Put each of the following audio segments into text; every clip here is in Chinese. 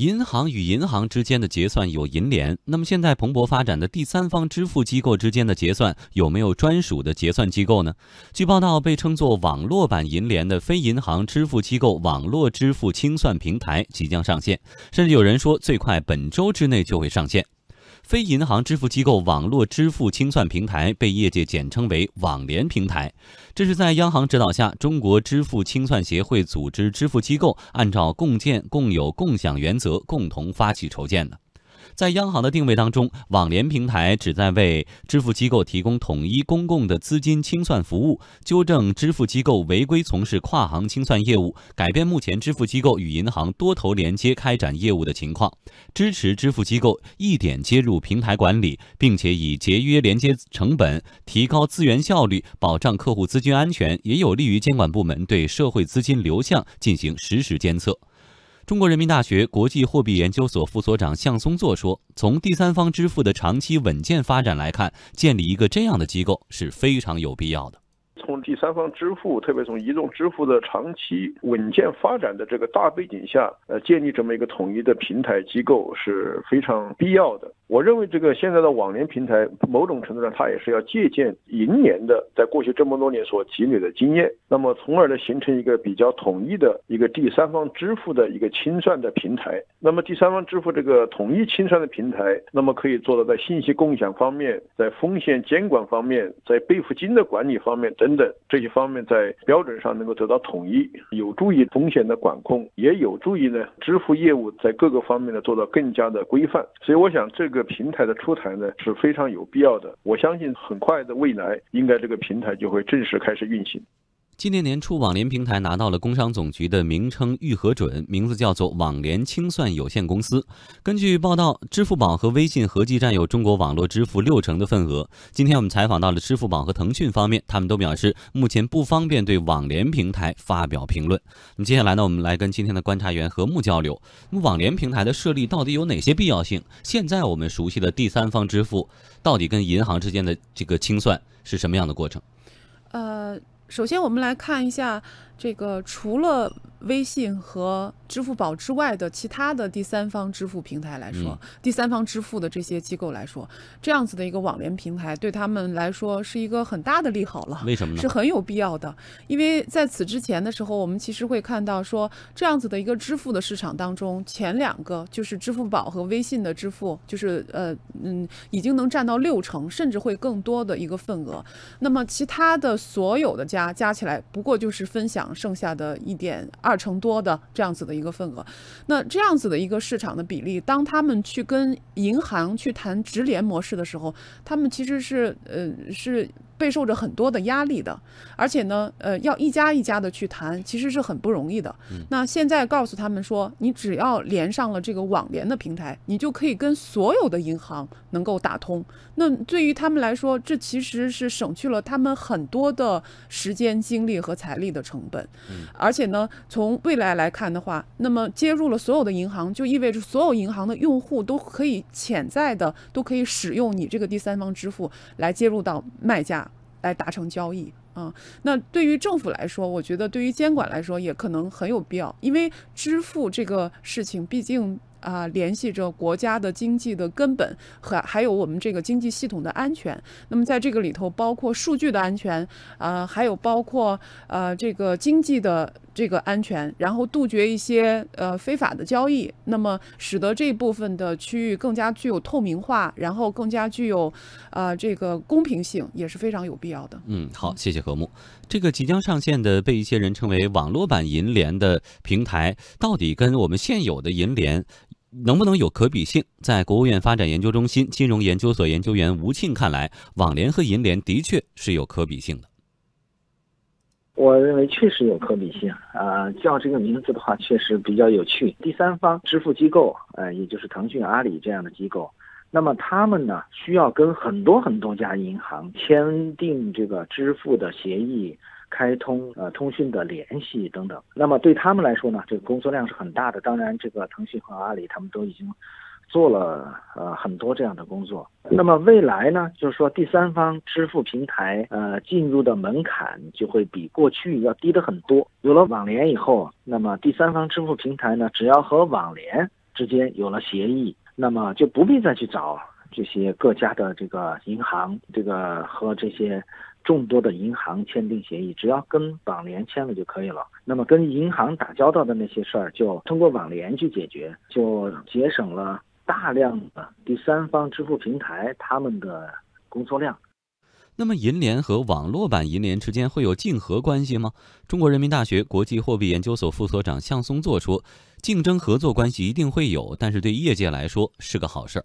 银行与银行之间的结算有银联，那么现在蓬勃发展的第三方支付机构之间的结算有没有专属的结算机构呢？据报道，被称作网络版银联的非银行支付机构网络支付清算平台即将上线，甚至有人说最快本周之内就会上线。非银行支付机构网络支付清算平台被业界简称为网联平台，这是在央行指导下，中国支付清算协会组织支付机构按照共建、共有、共享原则共同发起筹建的。在央行的定位当中，网联平台旨在为支付机构提供统一公共的资金清算服务，纠正支付机构违规从事跨行清算业务，改变目前支付机构与银行多头连接开展业务的情况，支持支付机构一点接入平台管理，并且以节约连接成本、提高资源效率、保障客户资金安全，也有利于监管部门对社会资金流向进行实时监测。中国人民大学国际货币研究所副所长向松作说：“从第三方支付的长期稳健发展来看，建立一个这样的机构是非常有必要的。从第三方支付，特别从移动支付的长期稳健发展的这个大背景下，呃，建立这么一个统一的平台机构是非常必要的。”我认为这个现在的网联平台，某种程度上它也是要借鉴银联的在过去这么多年所积累的经验，那么从而呢形成一个比较统一的一个第三方支付的一个清算的平台。那么第三方支付这个统一清算的平台，那么可以做到在信息共享方面，在风险监管方面，在备付金的管理方面等等这些方面，在标准上能够得到统一，有助于风险的管控，也有助于呢支付业务在各个方面呢做到更加的规范。所以我想这个。平台的出台呢是非常有必要的，我相信很快的未来，应该这个平台就会正式开始运行。今年年初，网联平台拿到了工商总局的名称预核准，名字叫做网联清算有限公司。根据报道，支付宝和微信合计占有中国网络支付六成的份额。今天我们采访到了支付宝和腾讯方面，他们都表示目前不方便对网联平台发表评论。那么接下来呢，我们来跟今天的观察员何木交流。那么网联平台的设立到底有哪些必要性？现在我们熟悉的第三方支付，到底跟银行之间的这个清算是什么样的过程？呃。首先，我们来看一下这个除了微信和支付宝之外的其他的第三方支付平台来说，第三方支付的这些机构来说，这样子的一个网联平台对他们来说是一个很大的利好了。为什么呢？是很有必要的，因为在此之前的时候，我们其实会看到说，这样子的一个支付的市场当中，前两个就是支付宝和微信的支付，就是呃嗯，已经能占到六成，甚至会更多的一个份额。那么其他的所有的加加起来，不过就是分享剩下的一点二成多的这样子的一个份额。那这样子的一个市场的比例，当他们去跟银行去谈直联模式的时候，他们其实是呃是。备受着很多的压力的，而且呢，呃，要一家一家的去谈，其实是很不容易的。那现在告诉他们说，你只要连上了这个网联的平台，你就可以跟所有的银行能够打通。那对于他们来说，这其实是省去了他们很多的时间、精力和财力的成本。而且呢，从未来来看的话，那么接入了所有的银行，就意味着所有银行的用户都可以潜在的都可以使用你这个第三方支付来接入到卖家。来达成交易啊，那对于政府来说，我觉得对于监管来说也可能很有必要，因为支付这个事情毕竟。啊，联系着国家的经济的根本和还有我们这个经济系统的安全。那么在这个里头，包括数据的安全，啊，还有包括呃这个经济的这个安全，然后杜绝一些呃非法的交易，那么使得这部分的区域更加具有透明化，然后更加具有啊这个公平性，也是非常有必要的。嗯，好，谢谢何木。这个即将上线的被一些人称为网络版银联的平台，到底跟我们现有的银联？能不能有可比性？在国务院发展研究中心金融研究所研究员吴庆看来，网联和银联的确是有可比性的。我认为确实有可比性啊，叫这个名字的话，确实比较有趣。第三方支付机构，呃，也就是腾讯、阿里这样的机构，那么他们呢，需要跟很多很多家银行签订这个支付的协议。开通呃通讯的联系等等，那么对他们来说呢，这个工作量是很大的。当然，这个腾讯和阿里他们都已经做了呃很多这样的工作。那么未来呢，就是说第三方支付平台呃进入的门槛就会比过去要低的很多。有了网联以后，那么第三方支付平台呢，只要和网联之间有了协议，那么就不必再去找这些各家的这个银行，这个和这些众多的银行签订协议，只要跟网联签了就可以了。那么跟银行打交道的那些事儿，就通过网联去解决，就节省了大量的第三方支付平台他们的工作量。那么银联和网络版银联之间会有竞合关系吗？中国人民大学国际货币研究所副所长向松作说：“竞争合作关系一定会有，但是对业界来说是个好事儿。”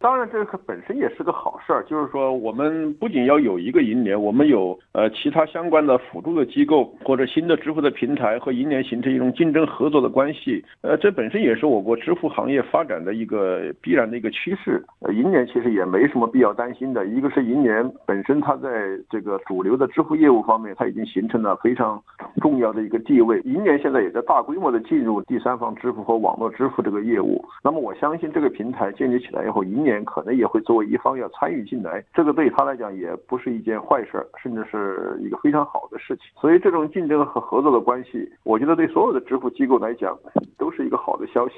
当然，这个本身也是个好事儿。就是说，我们不仅要有一个银联，我们有呃其他相关的辅助的机构或者新的支付的平台和银联形成一种竞争合作的关系。呃，这本身也是我国支付行业发展的一个必然的一个趋势。呃，银联其实也没什么必要担心的。一个是银联本身它在这个主流的支付业务方面，它已经形成了非常重要的一个地位。银联现在也在大规模的进入第三方支付和网络支付这个业务。那么我相信这个平台建立起来以后，银联。可能也会作为一方要参与进来，这个对他来讲也不是一件坏事，甚至是一个非常好的事情。所以这种竞争和合作的关系，我觉得对所有的支付机构来讲都是一个好的消息。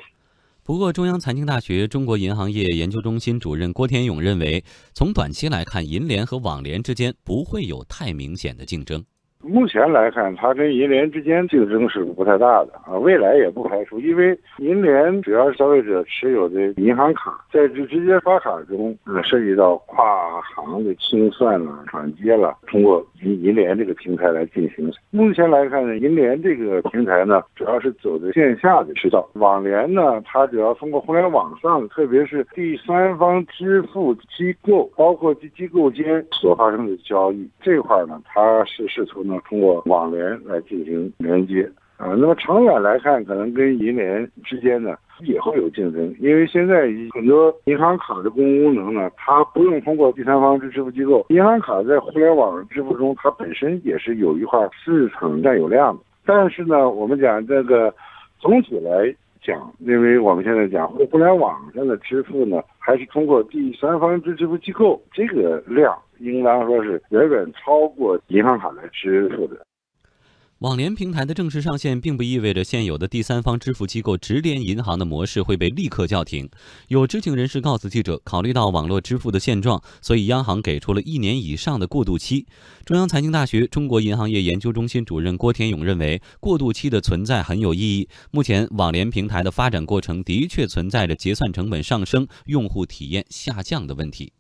不过，中央财经大学中国银行业研究中心主任郭天勇认为，从短期来看，银联和网联之间不会有太明显的竞争。目前来看，它跟银联之间竞争是不太大的啊，未来也不排除，因为银联主要是消费者持有的银行卡，在这直接刷卡中，呃，涉及到跨行的清算了、转接了，通过银银联这个平台来进行。目前来看呢，银联这个平台呢，主要是走的线下的渠道，网联呢，它主要通过互联网上，特别是第三方支付机构，包括机机构间所发生的交易这块呢，它是试图。通过网联来进行连接。啊，那么长远来看，可能跟银联之间呢也会有竞争，因为现在很多银行卡的功能呢，它不用通过第三方支支付机构，银行卡在互联网支付中，它本身也是有一块市场占有量的。但是呢，我们讲这个总体来讲，因为我们现在讲互联网上的支付呢，还是通过第三方支支付机构，这个量。应当说是远远超过银行卡来支付的。网联平台的正式上线，并不意味着现有的第三方支付机构直连银行的模式会被立刻叫停。有知情人士告诉记者，考虑到网络支付的现状，所以央行给出了一年以上的过渡期。中央财经大学中国银行业研究中心主任郭天勇认为，过渡期的存在很有意义。目前，网联平台的发展过程的确存在着结算成本上升、用户体验下降的问题。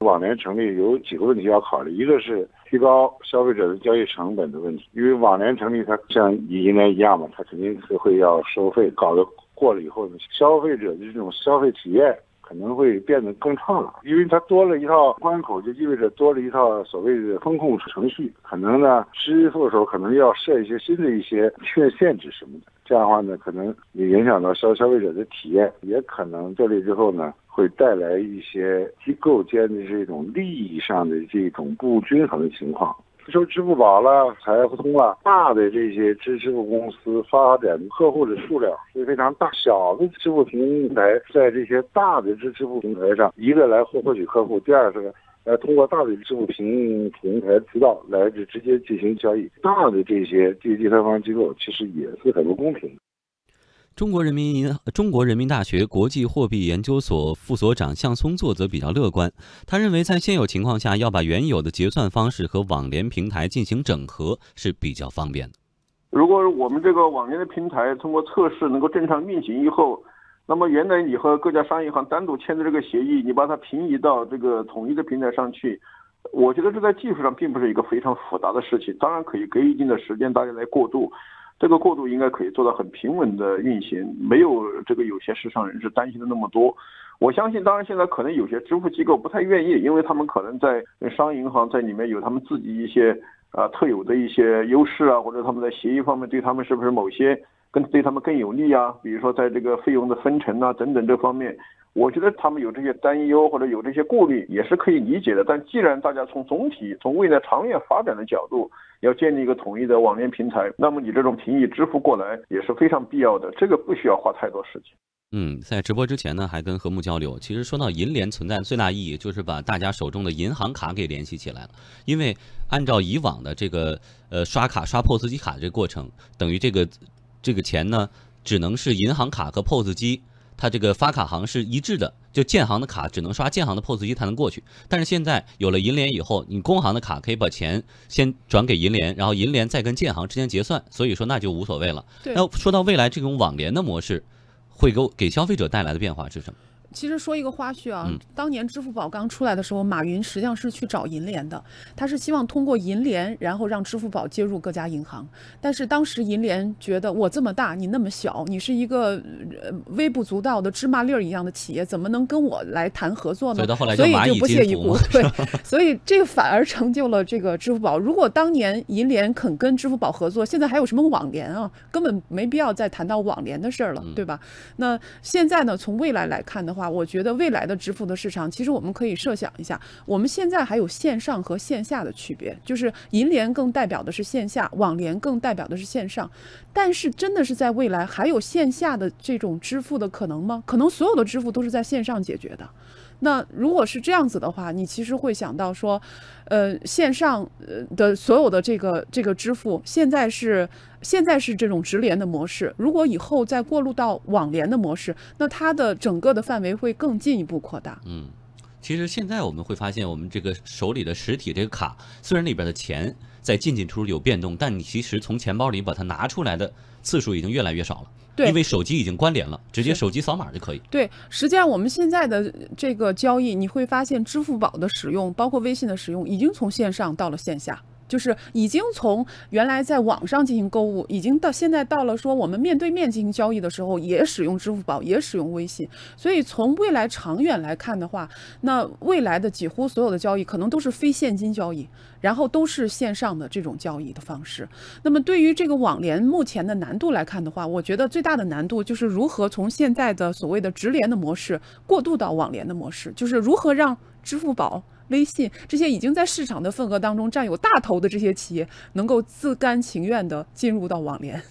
网联成立有几个问题要考虑，一个是提高消费者的交易成本的问题，因为网联成立它像银联一样嘛，它肯定是会要收费，搞得过了以后呢，消费者的这种消费体验可能会变得更差了，因为它多了一套关口，就意味着多了一套所谓的风控程序，可能呢支付的时候可能要设一些新的一些限限制什么的，这样的话呢，可能也影响到消消费者的体验，也可能这里之后呢。会带来一些机构间的这种利益上的这种不均衡的情况。说支付宝了、财付通了，大的这些支支付公司发展客户的数量是非常大，小的支付平台在这些大的支支付平台上，一个来获获取客户，第二个来通过大的支付平平台渠道来直直接进行交易。大的这些第第三方机构其实也是很不公平。中国人民银中国人民大学国际货币研究所副所长向松作则比较乐观，他认为在现有情况下，要把原有的结算方式和网联平台进行整合是比较方便的。如果我们这个网联的平台通过测试能够正常运行以后，那么原来你和各家商业银行单独签的这个协议，你把它平移到这个统一的平台上去，我觉得这在技术上并不是一个非常复杂的事情，当然可以给一定的时间大家来过渡。这个过渡应该可以做到很平稳的运行，没有这个有些市场人士担心的那么多。我相信，当然现在可能有些支付机构不太愿意，因为他们可能在商业银行在里面有他们自己一些啊特有的一些优势啊，或者他们在协议方面对他们是不是某些更对他们更有利啊？比如说在这个费用的分成啊等等这方面。我觉得他们有这些担忧或者有这些顾虑也是可以理解的，但既然大家从总体、从未来长远发展的角度要建立一个统一的网联平台，那么你这种平移支付过来也是非常必要的，这个不需要花太多时间。嗯，在直播之前呢，还跟何木交流，其实说到银联存在最大意义，就是把大家手中的银行卡给联系起来了，因为按照以往的这个呃刷卡刷 POS 机卡这个过程，等于这个。这个钱呢，只能是银行卡和 POS 机，它这个发卡行是一致的，就建行的卡只能刷建行的 POS 机才能过去。但是现在有了银联以后，你工行的卡可以把钱先转给银联，然后银联再跟建行之间结算，所以说那就无所谓了。对那说到未来这种网联的模式，会给我给消费者带来的变化是什么？其实说一个花絮啊，嗯当年支付宝刚出来的时候，马云实际上是去找银联的，他是希望通过银联，然后让支付宝接入各家银行。但是当时银联觉得我这么大，你那么小，你是一个呃微不足道的芝麻粒儿一样的企业，怎么能跟我来谈合作呢？所以到后来所以就不屑一顾。对，所以这个反而成就了这个支付宝。如果当年银联肯跟支付宝合作，现在还有什么网联啊？根本没必要再谈到网联的事儿了，嗯对吧？那现在呢，从未来来看的话，我觉得未来的支付的市场，其实我们可以设想一下，我们现在还有线上和线下的区别，就是银联更代表的是线下，网联更代表的是线上。但是真的是在未来还有线下的这种支付的可能吗？可能所有的支付都是在线上解决的。那如果是这样子的话，你其实会想到说，呃，线上呃的所有的这个这个支付，现在是现在是这种直连的模式，如果以后再过渡到网联的模式，那它的整个的范围会更进一步扩大。嗯，其实现在我们会发现，我们这个手里的实体这个卡，虽然里边的钱在进进出出有变动，但你其实从钱包里把它拿出来的次数已经越来越少了。对因为手机已经关联了，直接手机扫码就可以。对，实际上我们现在的这个交易，你会发现支付宝的使用，包括微信的使用，已经从线上到了线下。就是已经从原来在网上进行购物，已经到现在到了说我们面对面进行交易的时候，也使用支付宝，也使用微信。所以从未来长远来看的话，那未来的几乎所有的交易可能都是非现金交易，然后都是线上的这种交易的方式。那么对于这个网联目前的难度来看的话，我觉得最大的难度就是如何从现在的所谓的直连的模式过渡到网联的模式，就是如何让支付宝。微信这些已经在市场的份额当中占有大头的这些企业，能够自甘情愿地进入到网联。